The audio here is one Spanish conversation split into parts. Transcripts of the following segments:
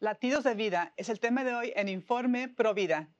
Latidos de Vida es el tema de hoy en Informe Pro Vida.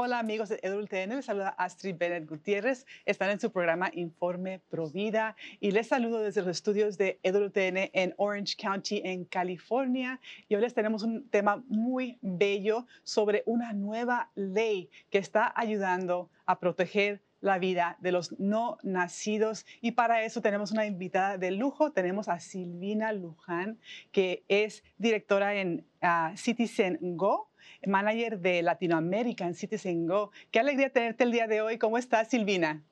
Hola amigos de EduLTN, les saluda Astrid Bennett Gutiérrez. Están en su programa Informe Provida y les saludo desde los estudios de EduLTN en Orange County, en California. Y hoy les tenemos un tema muy bello sobre una nueva ley que está ayudando a proteger la vida de los no nacidos. Y para eso tenemos una invitada de lujo. Tenemos a Silvina Luján, que es directora en uh, Citizen Go manager de Latinoamérica en Citizen Go. Qué alegría tenerte el día de hoy. ¿Cómo estás, Silvina?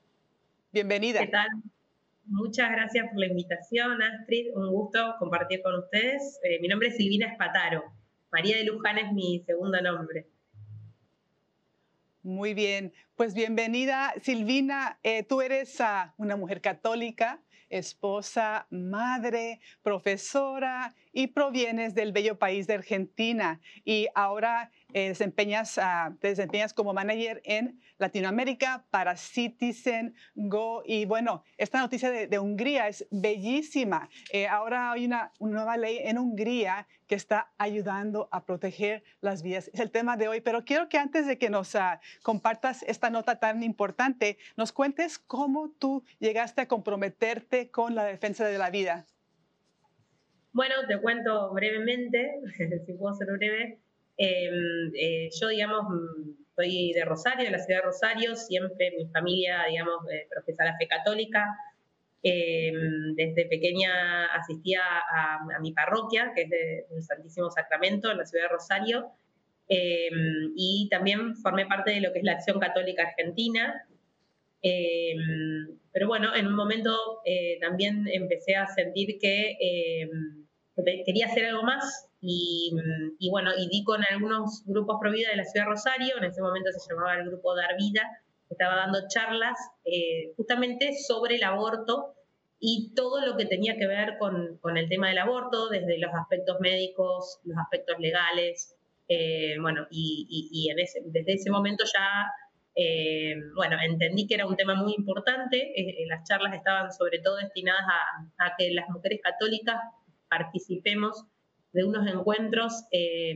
Bienvenida. ¿Qué tal? Muchas gracias por la invitación, Astrid. Un gusto compartir con ustedes. Eh, mi nombre es Silvina Espataro. María de Luján es mi segundo nombre. Muy bien, pues bienvenida Silvina. Eh, tú eres uh, una mujer católica, esposa, madre, profesora y provienes del bello país de Argentina. Y ahora eh, desempeñas, uh, te desempeñas como manager en Latinoamérica para Citizen Go. Y bueno, esta noticia de, Hungría es bellísima. Eh, ahora hay una, nueva ley en Hungría que está ayudando a proteger las vidas. Es el tema de hoy, pero quiero que antes de que nos uh, compartas esta nota tan importante, nos cuentes cómo tú llegaste a comprometerte con la defensa de la vida. Bueno, te cuento brevemente, si puedo ser breve. Em, eh, yo, digamos, soy de Rosario, de la ciudad de Rosario, siempre mi familia, digamos, eh, profesa la fe católica. Em, desde pequeña asistía a, mi parroquia, que es del Santísimo Sacramento, en la ciudad de Rosario, em, y también formé parte de lo que es la Acción Católica Argentina. pero bueno, en un momento eh, también empecé a sentir que quería hacer algo más y, bueno, y di con algunos grupos pro vida de la ciudad de Rosario, en ese momento se llamaba el grupo Dar Vida, estaba dando charlas eh, justamente sobre el aborto y todo lo que tenía que ver con, con, el tema del aborto, desde los aspectos médicos, los aspectos legales, eh, bueno, y, y, en ese, desde ese momento ya, eh, bueno, entendí que era un tema muy importante, las charlas estaban sobre todo destinadas a, a que las mujeres católicas participemos de unos encuentros eh,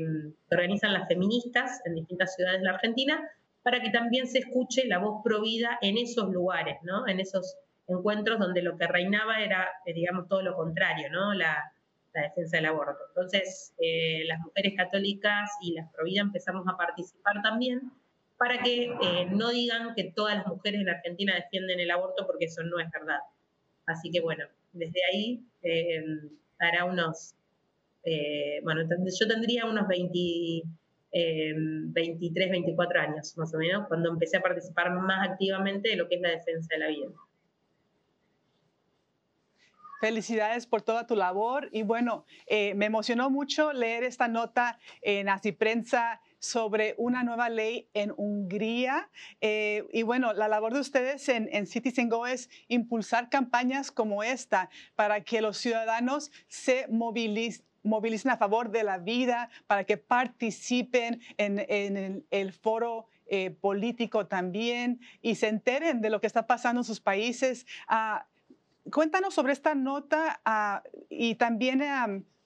que organizan las feministas en distintas ciudades de la Argentina para que también se escuche la voz provida en esos lugares, ¿no? En esos encuentros donde lo que reinaba era, eh, digamos, todo lo contrario, ¿no? La, defensa del aborto. Entonces, eh, las mujeres católicas y las providas empezamos a participar también para que no digan que todas las mujeres en Argentina defienden el aborto porque eso no es verdad. Así que bueno, desde ahí hará unos eh, bueno, yo tendría unos 20, 23, 24 años más o menos, cuando empecé a participar más activamente de lo que es la defensa de la vida. Felicidades por toda tu labor y bueno, eh, me emocionó mucho leer esta nota en Así Prensa sobre una nueva ley en Hungría. Eh, y bueno, la labor de ustedes en, en Citizen Go es impulsar campañas como esta para que los ciudadanos se movilicen movilicen a favor de la vida, para que participen en, el, foro eh, político también y se enteren de lo que está pasando en sus países. Ah, cuéntanos sobre esta nota ah, y también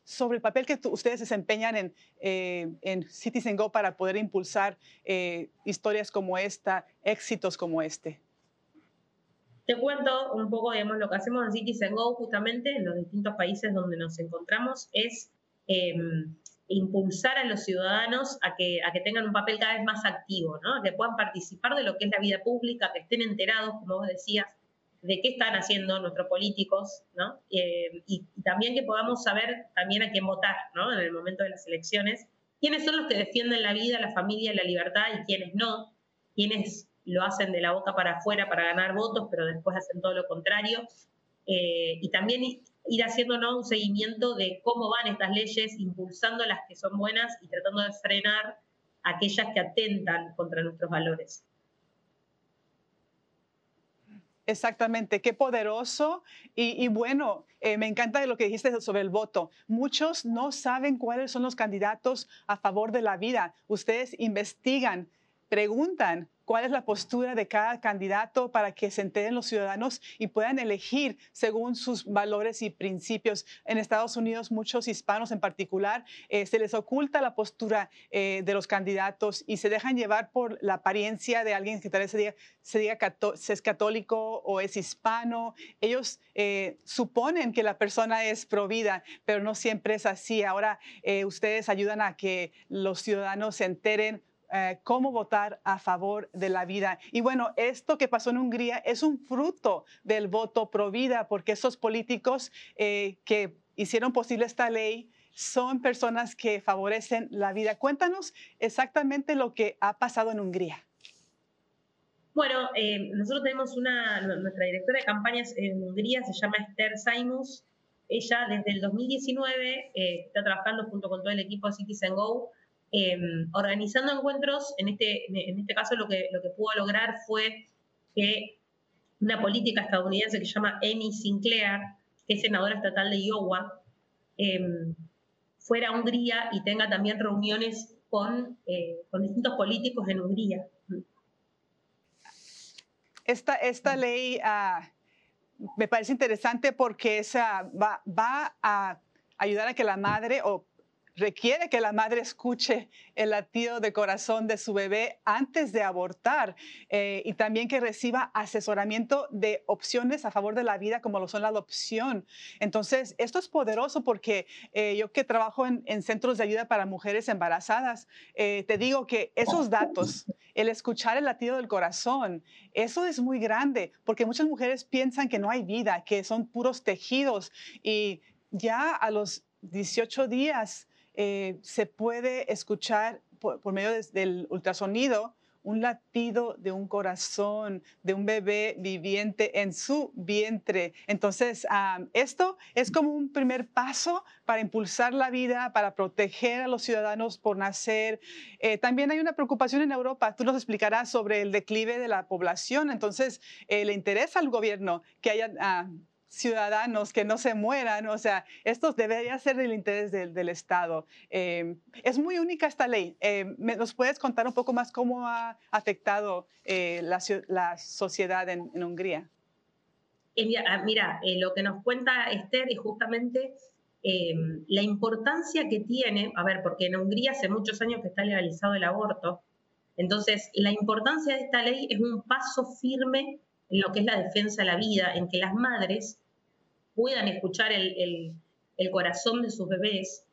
sobre el papel que ustedes desempeñan en, eh, en Citizen Go para poder impulsar eh, historias como esta, éxitos como este. Te cuento un poco, digamos, lo que hacemos en Citizen Go justamente en los distintos países donde nos encontramos es em, impulsar a los ciudadanos a que, a que tengan un papel cada vez más activo, ¿no? que puedan participar de lo que es la vida pública, que estén enterados, como vos decías, de qué están haciendo nuestros políticos, ¿no? Eh, y, también que podamos saber también a quién votar, ¿no? En el momento de las elecciones, quiénes son los que defienden la vida, la familia, la libertad y quiénes no, quiénes lo hacen de la boca para afuera para ganar votos, pero después hacen todo lo contrario. Eh, y también ir haciéndonos un seguimiento de cómo van estas leyes, impulsando las que son buenas y tratando de frenar aquellas que atentan contra nuestros valores. Exactamente, qué poderoso. Y, bueno, eh, me encanta lo que dijiste sobre el voto. Muchos no saben cuáles son los candidatos a favor de la vida. Ustedes investigan, preguntan cuál es la postura de cada candidato para que se enteren los ciudadanos y puedan elegir según sus valores y principios. En Estados Unidos, muchos hispanos en particular, eh, se les oculta la postura eh, de los candidatos y se dejan llevar por la apariencia de alguien que tal vez se diga, es católico o es hispano. Ellos eh, suponen que la persona es provida, pero no siempre es así. Ahora ustedes ayudan a que los ciudadanos se enteren eh, cómo votar a favor de la vida. Y bueno, esto que pasó en Hungría es un fruto del voto pro vida, porque esos políticos eh, que hicieron posible esta ley son personas que favorecen la vida. Cuéntanos exactamente lo que ha pasado en Hungría. Bueno, eh, nosotros tenemos una, nuestra directora de campañas en Hungría se llama Esther Saimus. Ella desde el 2019 está trabajando junto con todo el equipo Citizen Go Em, organizando encuentros, en este, en este caso lo que, lo que pudo lograr fue que una política estadounidense que se llama Amy Sinclair, que es senadora estatal de Iowa, em, fuera a Hungría y tenga también reuniones con, eh, con distintos políticos en Hungría. Esta, esta ley ah, me parece interesante porque esa va, va a ayudar a que la madre o requiere que la madre escuche el latido de corazón de su bebé antes de abortar eh, y también que reciba asesoramiento de opciones a favor de la vida como lo son la adopción. Entonces, esto es poderoso porque eh, yo que trabajo en, centros de ayuda para mujeres embarazadas, eh, te digo que esos datos, el escuchar el latido del corazón, eso es muy grande porque muchas mujeres piensan que no hay vida, que son puros tejidos y ya a los 18 días eh, se puede escuchar por, medio del ultrasonido un latido de un corazón, de un bebé viviente en su vientre. Entonces, esto es como un primer paso para impulsar la vida, para proteger a los ciudadanos por nacer. Eh, también hay una preocupación en Europa, tú nos explicarás sobre el declive de la población. Entonces, eh, le interesa al gobierno que haya ah, ciudadanos que no se mueran. O sea, esto debería ser del interés del, Estado. Em, es muy única esta ley. Em, ¿Nos puedes contar un poco más cómo ha afectado eh, la, sociedad en, Hungría? Ah, mira, eh, lo que nos cuenta Esther es justamente em, la importancia que tiene, a ver, porque en Hungría hace muchos años que está legalizado el aborto, entonces la importancia de esta ley es un paso firme en lo que es la defensa de la vida, en que las madres puedan escuchar el, corazón de sus bebés.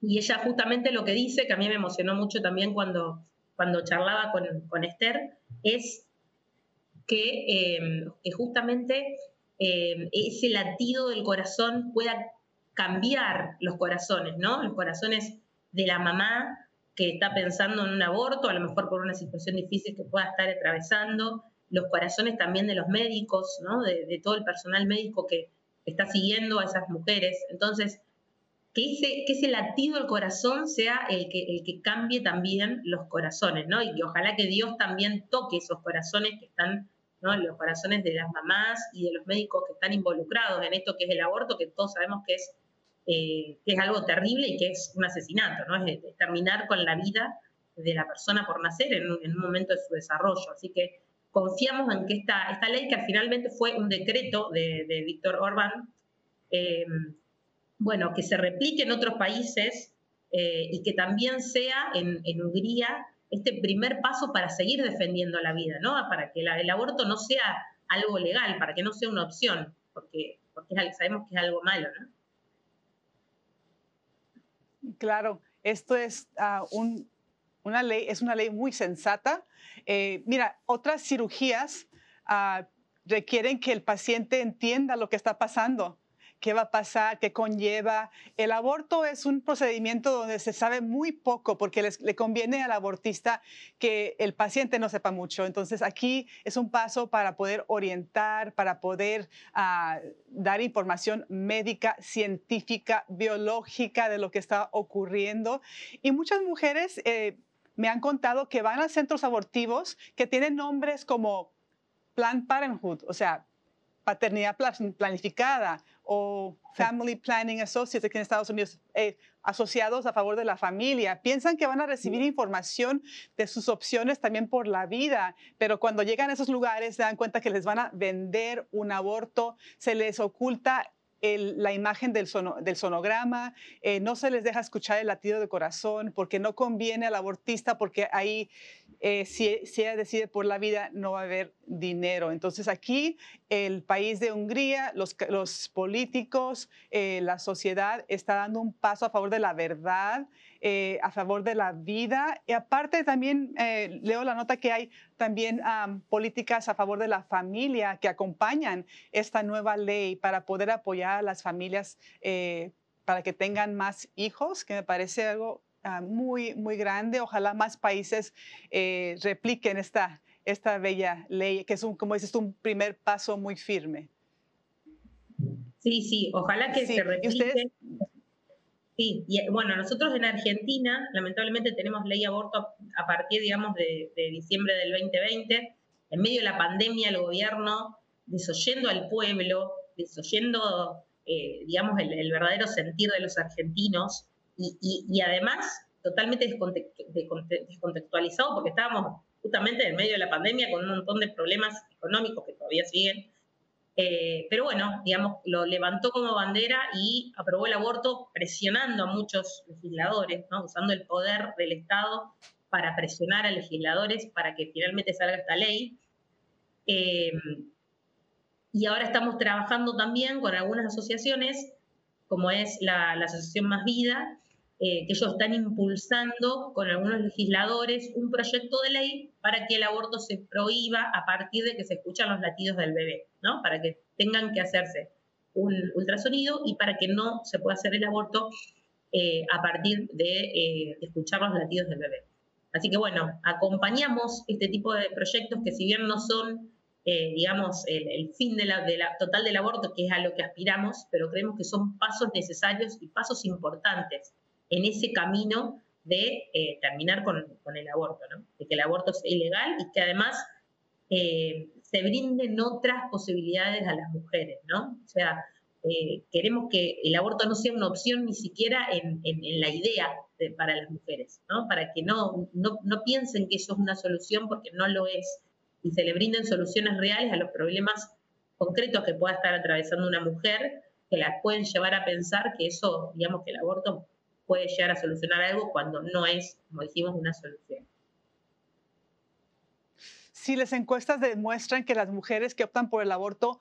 Y ella justamente lo que dice, que a mí me emocionó mucho también cuando, cuando charlaba con, Esther, es que, eh, justamente eh, ese latido del corazón pueda cambiar los corazones, ¿no? Los corazones de la mamá que está pensando en un aborto, a lo mejor por una situación difícil que pueda estar atravesando, los corazones también de los médicos, ¿no? de, todo el personal médico que está siguiendo a esas mujeres. Entonces, que ese, que ese latido del corazón sea el que, el que cambie también los corazones, ¿no? Y ojalá que Dios también toque esos corazones que están, ¿no? Los corazones de las mamás y de los médicos que están involucrados en esto que es el aborto, que todos sabemos que es, eh, que es algo terrible y que es un asesinato, ¿no? Es, terminar con la vida de la persona por nacer en un, en un momento de su desarrollo. Así que confiamos en que esta, esta ley, que finalmente fue un decreto de, Víctor Orbán, em, bueno, que se replique en otros países eh, y que también sea en, Hungría este primer paso para seguir defendiendo la vida, ¿no? Para que el aborto no sea algo legal, para que no sea una opción, porque, porque sabemos que es algo malo, ¿no? Claro, esto es ah, un, una ley, es una ley muy sensata. Eh, mira, otras cirugías ah, requieren que el paciente entienda lo que está pasando, qué va a pasar, qué conlleva. El aborto es un procedimiento donde se sabe muy poco porque le conviene al abortista que el paciente no sepa mucho. Entonces aquí es un paso para poder orientar, para poder ah, dar información médica, científica, biológica de lo que está ocurriendo. Y muchas mujeres... Eh, me han contado que van a centros abortivos que tienen nombres como Planned Parenthood, o sea, paternidad planificada o Family Planning Associates aquí en Estados Unidos, eh, asociados a favor de la familia. Piensan que van a recibir información de sus opciones también por la vida, pero cuando llegan a esos lugares se dan cuenta que les van a vender un aborto, se les oculta la imagen del, del sonograma, eh, no se les deja escuchar el latido de corazón porque no conviene al abortista porque ahí eh, si, si, ella decide por la vida no va a haber dinero. Entonces aquí el país de Hungría, los, los políticos, eh, la sociedad está dando un paso a favor de la verdad, a favor de la vida. Y aparte también leo la nota que hay también políticas a favor de la familia que acompañan esta nueva ley para poder apoyar a las familias para que tengan más hijos, que me parece algo Ah, muy, muy grande. Ojalá más países eh, repliquen esta, esta bella ley, que es, un, como dices, un primer paso muy firme. Sí, sí, ojalá que se replique. Sí, y bueno, nosotros en Argentina, lamentablemente tenemos ley aborto a partir, digamos, de, diciembre del 2020. En medio de la pandemia, el gobierno, desoyendo al pueblo, desoyendo, eh, digamos, el verdadero sentir de los argentinos, y, además totalmente descontextualizado porque estábamos justamente en medio de la pandemia con un montón de problemas económicos que todavía siguen. Eh, pero bueno, digamos, lo levantó como bandera y aprobó el aborto presionando a muchos legisladores, usando el poder del Estado para presionar a legisladores para que finalmente salga esta ley. Eh, y ahora estamos trabajando también con algunas asociaciones, como es la, la Asociación Más Vida, eh, que ellos están impulsando con algunos legisladores un proyecto de ley para que el aborto se prohíba a partir de que se escuchan los latidos del bebé, ¿no? Para que tengan que hacerse un ultrasonido y para que no se pueda hacer el aborto eh, a partir de, eh, escuchar los latidos del bebé. Así que bueno, acompañamos este tipo de proyectos que si bien no son, digamos, el, fin de la, de la, total del aborto, que es a lo que aspiramos, pero creemos que son pasos necesarios y pasos importantes en ese camino de eh, terminar con, el aborto, ¿no? de que el aborto sea ilegal y que además eh, se brinden otras posibilidades a las mujeres, ¿no? O sea, eh, queremos que el aborto no sea una opción ni siquiera en, la idea para las mujeres, ¿no? Para que no, no, no piensen que eso es una solución porque no lo es y se le brinden soluciones reales a los problemas concretos que pueda estar atravesando una mujer que las pueden llevar a pensar que eso, digamos, que el aborto puede llegar a solucionar algo cuando no es, como dijimos, una solución. Si las encuestas demuestran que las mujeres que optan por el aborto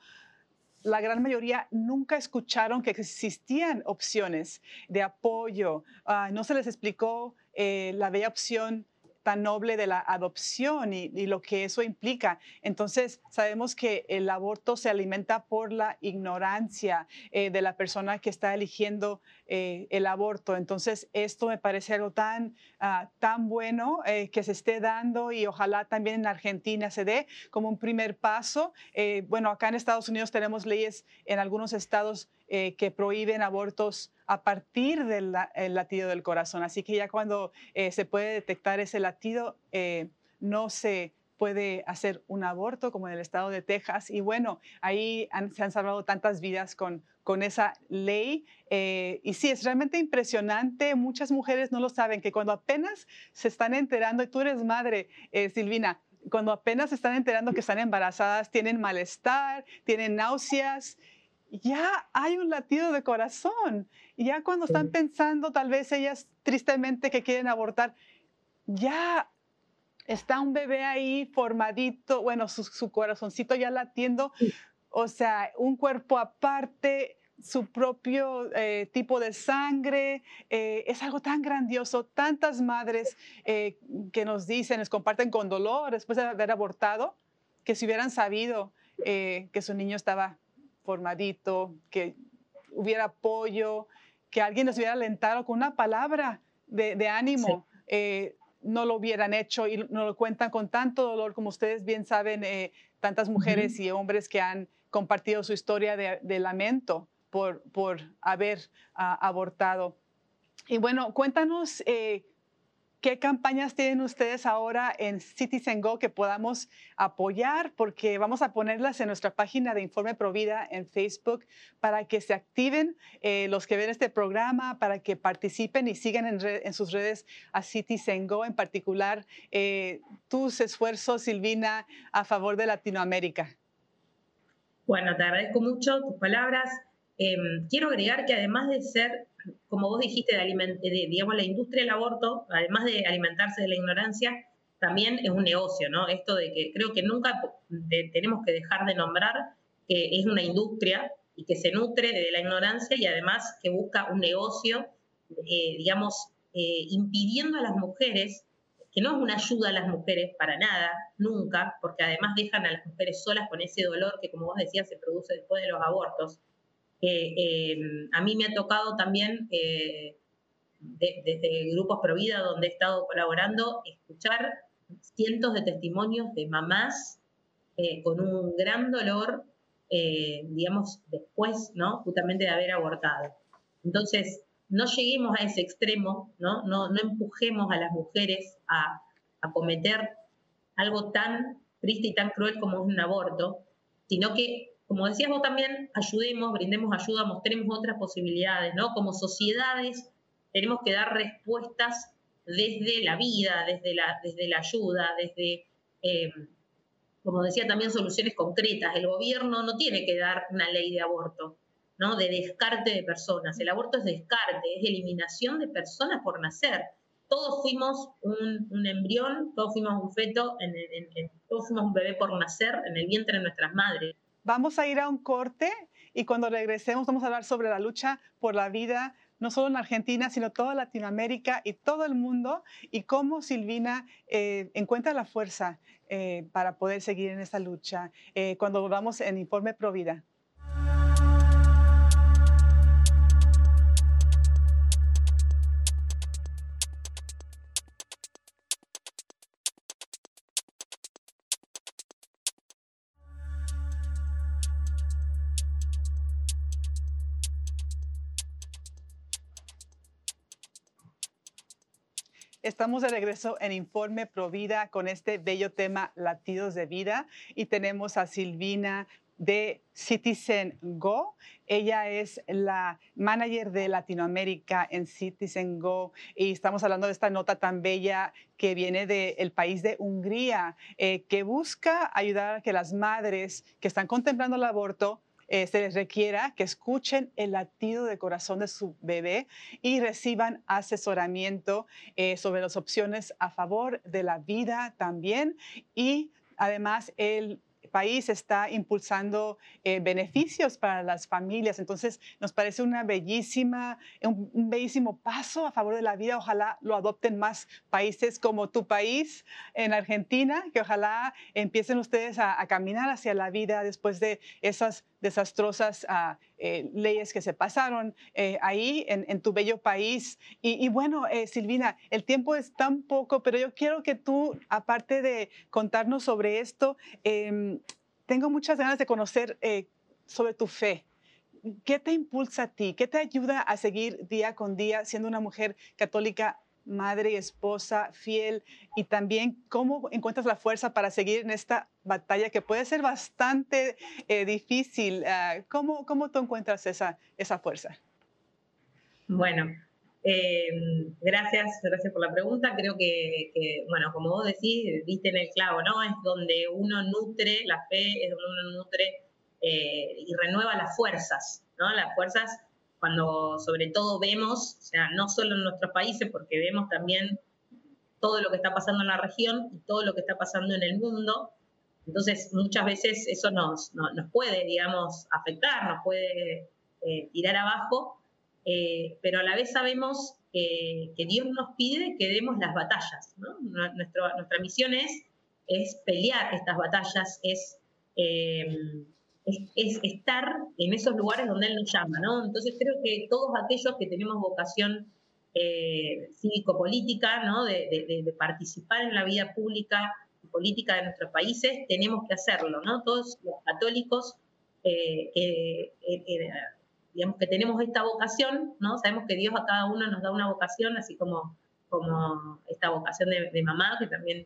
la gran mayoría nunca escucharon que existían opciones de apoyo. Ah, no se les explicó eh, la bella opción tan noble de la adopción y, lo que eso implica. Entonces, sabemos que el aborto se alimenta por la ignorancia eh, de la persona que está eligiendo eh, el aborto. Entonces, esto me parece algo tan, ah, tan bueno eh, que se esté dando y ojalá también en Argentina se dé como un primer paso. bueno, acá en Estados Unidos tenemos leyes en algunos estados que prohíben abortos a partir del latido del corazón. Así que ya cuando eh, se puede detectar ese latido, eh, no se puede hacer un aborto como en el estado de Texas. Y bueno, ahí se han salvado tantas vidas con, con esa ley. Eh, y sí, es realmente impresionante. Muchas mujeres no lo saben, que cuando apenas se están enterando, y tú eres madre, Silvina, cuando apenas se están enterando que están embarazadas, tienen malestar, tienen náuseas ya hay un latido de corazón. Y ya cuando están pensando, tal vez ellas tristemente que quieren abortar, ya está un bebé ahí formadito, bueno, su, corazoncito ya latiendo, o sea, un cuerpo aparte, su propio eh, tipo de sangre, eh, es algo tan grandioso. Tantas madres eh, que nos dicen, nos comparten con dolor después de haber abortado, que si hubieran sabido que su niño estaba formadito, que hubiera apoyo, que alguien nos hubiera alentado con una palabra de, ánimo. Eh, no lo hubieran hecho y no lo cuentan con tanto dolor como ustedes bien saben, eh, tantas mujeres y hombres que han compartido su historia de, lamento por, por haber ah, abortado. Y bueno, cuéntanos eh, ¿Qué campañas tienen ustedes ahora en Citizen Go que podamos apoyar? Porque vamos a ponerlas en nuestra página de Informe Provida en Facebook para que se activen eh, los que ven este programa, para que participen y sigan en, sus redes a Citizen Go, en particular eh, tus esfuerzos, Silvina, a favor de Latinoamérica. Bueno, te agradezco mucho tus palabras. Em, quiero agregar que además de ser como vos dijiste, de, digamos, la industria del aborto, además de alimentarse de la ignorancia, también es un negocio, ¿no? Esto de que creo que nunca tenemos que dejar de nombrar que es una industria y que se nutre de la ignorancia y además que busca un negocio, eh, digamos, eh, impidiendo a las mujeres, que no es una ayuda a las mujeres para nada, nunca, porque además dejan a las mujeres solas con ese dolor que, como vos decías, se produce después de los abortos. Eh, a mí me ha tocado también, eh, desde grupos Provida, donde he estado colaborando, escuchar cientos de testimonios de mamás eh, con un gran dolor, digamos, después, ¿no? Justamente de haber abortado. Entonces, no lleguemos a ese extremo, ¿no? No, empujemos a las mujeres a, cometer algo tan triste y tan cruel como un aborto, sino que como decías vos también, ayudemos, brindemos ayuda, mostremos otras posibilidades, ¿no? Como sociedades tenemos que dar respuestas desde la vida, desde la, desde la ayuda, desde, eh, como decía también, soluciones concretas. El gobierno no tiene que dar una ley de aborto, ¿no? De descarte de personas. El aborto es descarte, es eliminación de personas por nacer. Todos fuimos un, embrión, todos fuimos un feto, todos fuimos un bebé por nacer en el vientre de nuestras madres. Vamos a ir a un corte y cuando regresemos vamos a hablar sobre la lucha por la vida, no solo en Argentina, sino toda Latinoamérica y todo el mundo, y cómo Silvina eh, encuentra la fuerza eh, para poder seguir en esta lucha eh, cuando volvamos en Informe Provida. Estamos de regreso en Informe Provida con este bello tema Latidos de Vida y tenemos a Silvina de Citizen Go. Ella es la manager de Latinoamérica en Citizen Go y estamos hablando de esta nota tan bella que viene del país de Hungría, eh, que busca ayudar a que las madres que están contemplando el aborto eh, se les requiera que escuchen el latido de corazón de su bebé y reciban asesoramiento eh, sobre las opciones a favor de la vida también y además el país está impulsando eh, beneficios para las familias. Entonces, nos parece una bellísima, un, bellísimo paso a favor de la vida. Ojalá lo adopten más países como tu país en Argentina, que ojalá empiecen ustedes a, a caminar hacia la vida después de esas desastrosas ah, eh, leyes que se pasaron eh, ahí en, tu bello país. Y, bueno, eh, Silvina, el tiempo es tan poco, pero yo quiero que tú, aparte de contarnos sobre esto, em, tengo muchas ganas de conocer sobre tu fe. ¿Qué te impulsa a ti? ¿Qué te ayuda a seguir día con día siendo una mujer católica madre y esposa fiel y también cómo encuentras la fuerza para seguir en esta batalla que puede ser bastante eh, difícil. Ah, ¿cómo, ¿Cómo tú encuentras esa, esa fuerza? Bueno, eh, gracias, gracias por la pregunta. Creo que, bueno, como vos decís, viste en el clavo, ¿no? Es donde uno nutre, la fe es donde uno nutre eh, y renueva las fuerzas, ¿no? Las fuerzas cuando sobre todo vemos, o sea, no solo en nuestros países, porque vemos también todo lo que está pasando en la región y todo lo que está pasando en el mundo. Entonces, muchas veces eso nos, nos, puede, digamos, afectar, nos puede eh, tirar abajo, eh, pero a la vez sabemos que, Dios nos pide que demos las batallas. ¿no? nuestra misión es, es pelear estas batallas, es eh, es, estar en esos lugares donde Él nos llama, ¿no? Entonces creo que todos aquellos que tenemos vocación eh, cívico-política, ¿no? De, participar en la vida pública y política de nuestros países, tenemos que hacerlo, ¿no? Todos los católicos eh, eh, digamos que tenemos esta vocación, ¿no? Sabemos que Dios a cada uno nos da una vocación, así como, como esta vocación de, mamá que también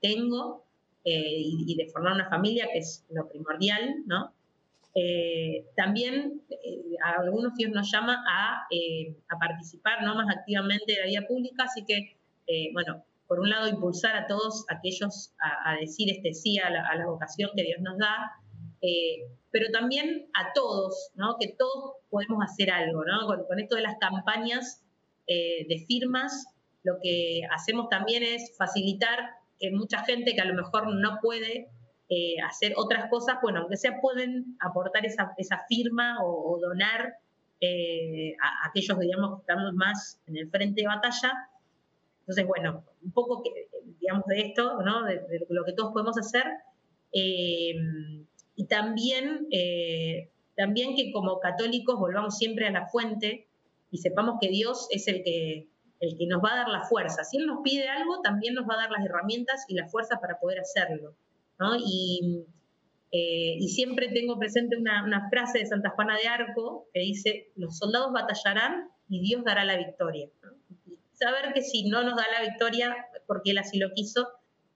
tengo, eh, y, de formar una familia, que es lo primordial, ¿no? Eh, también eh, a algunos Dios nos llama a, a, participar ¿no? más activamente de la vida pública, así que, bueno, por un lado impulsar a todos aquellos a, decir este sí a la, vocación que Dios nos da, pero también a todos, ¿no? que todos podemos hacer algo, ¿no? con esto de las campañas de firmas, lo que hacemos también es facilitar mucha gente que a lo mejor no puede eh, hacer otras cosas, bueno, aunque sea pueden aportar esa, firma o, donar eh, a, aquellos, digamos, que estamos más en el frente de batalla. Entonces, bueno, un poco, digamos, de esto, ¿no? De, lo que todos podemos hacer. Eh, y también, también que como católicos volvamos siempre a la fuente y sepamos que Dios es el que el que nos va a dar la fuerza. Si Él nos pide algo, también nos va a dar las herramientas y la fuerza para poder hacerlo. Eh, y, siempre tengo presente una, frase de Santa Juana de Arco que dice, los soldados batallarán y Dios dará la victoria. saber que si no nos da la victoria, porque Él así lo quiso,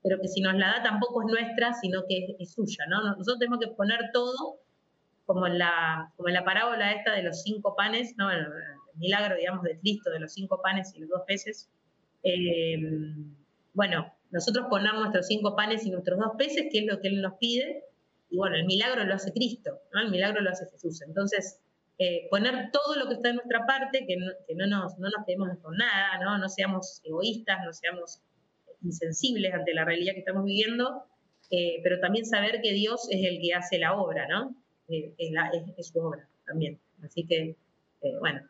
pero que si nos la da tampoco es nuestra, sino que es, suya. Nosotros tenemos que poner todo como en la, como en la parábola esta de los cinco panes, ¿no? Milagro, digamos, de Cristo, de los cinco panes y los dos peces, eh, bueno, nosotros ponemos nuestros cinco panes y nuestros dos peces, que es lo que Él nos pide, y bueno, el milagro lo hace Cristo, ¿no? el milagro lo hace Jesús. Entonces, eh, poner todo lo que está en nuestra parte, que no, que no, nos, no nos quedemos con nada, ¿no? no seamos egoístas, no seamos insensibles ante la realidad que estamos viviendo, eh, pero también saber que Dios es el que hace la obra, ¿no? es, es, su obra también. Así que, bueno,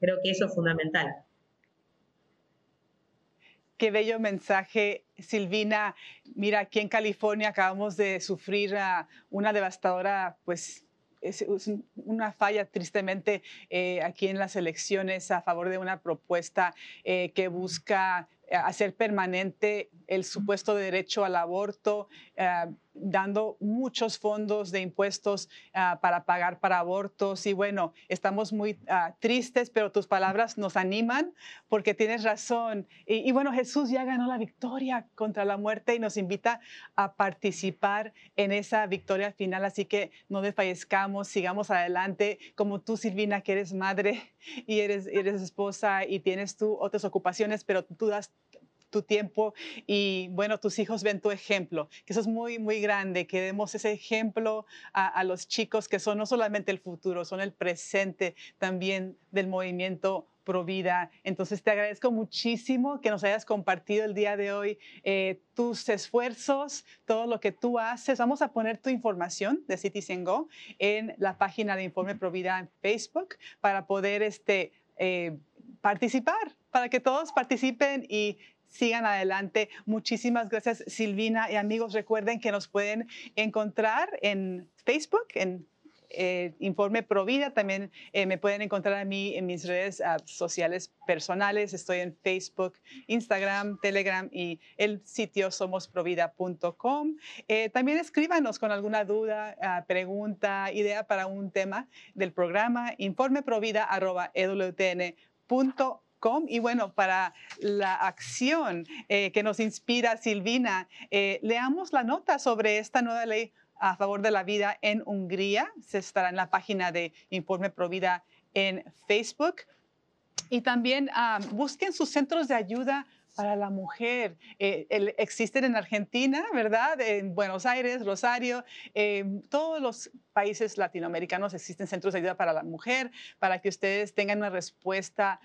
Creo que eso es fundamental. Qué bello mensaje, Silvina. Mira, aquí en California acabamos de sufrir ah, una devastadora, pues, es, una falla tristemente eh, aquí en las elecciones a favor de una propuesta eh, que busca eh, hacer permanente el supuesto derecho al aborto, eh, dando muchos fondos de impuestos eh, para pagar para abortos. Y bueno, estamos muy ah, tristes, pero tus palabras nos animan porque tienes razón. Y, bueno, Jesús ya ganó la victoria contra la muerte y nos invita a participar en esa victoria final. Así que no desfallezcamos, sigamos adelante, como tú, Silvina, que eres madre y eres, eres esposa y tienes tú otras ocupaciones, pero tú das tu tiempo y bueno, tus hijos ven tu ejemplo, que eso es muy, muy grande, que demos ese ejemplo a, los chicos que son no solamente el futuro, son el presente también del movimiento Provida. Entonces te agradezco muchísimo que nos hayas compartido el día de hoy eh, tus esfuerzos, todo lo que tú haces. Vamos a poner tu información de Citizen Go en la página de Informe Provida en Facebook para poder este, eh, participar, para que todos participen y sigan adelante. Muchísimas gracias, Silvina. Y amigos, recuerden que nos pueden encontrar en Facebook, en eh, Informe Provida. También eh, me pueden encontrar a mí en mis redes ah, sociales personales. Estoy en Facebook, Instagram, Telegram y el sitio somosprovida.com. Eh, también escríbanos con alguna duda, ah, pregunta, idea para un tema del programa. informeprovida.com y bueno, para la acción eh, que nos inspira Silvina, eh, leamos la nota sobre esta nueva ley a favor de la vida en Hungría. Se estará en la página de Informe Provida en Facebook. Y también ah, busquen sus centros de ayuda para la mujer. Eh, existen en Argentina, ¿verdad? En Buenos Aires, Rosario, en todos los países latinoamericanos existen centros de ayuda para la mujer, para que ustedes tengan una respuesta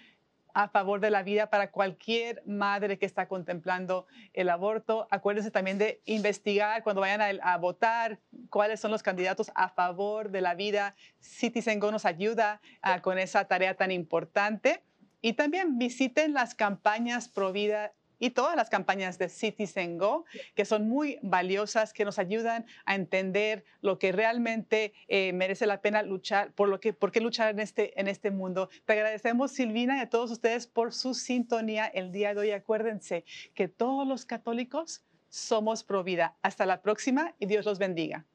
a favor de la vida para cualquier madre que está contemplando el aborto. Acuérdense también de investigar cuando vayan a, votar cuáles son los candidatos a favor de la vida. Citizen Go nos ayuda ah, con esa tarea tan importante. Y también visiten las campañas pro vida y todas las campañas de Citizen Go, que son muy valiosas, que nos ayudan a entender lo que realmente eh, merece la pena luchar, por lo que, por qué luchar en este, en este mundo. Te agradecemos, Silvina, y a todos ustedes por su sintonía el día de hoy. Acuérdense que todos los católicos somos pro vida. Hasta la próxima y Dios los bendiga.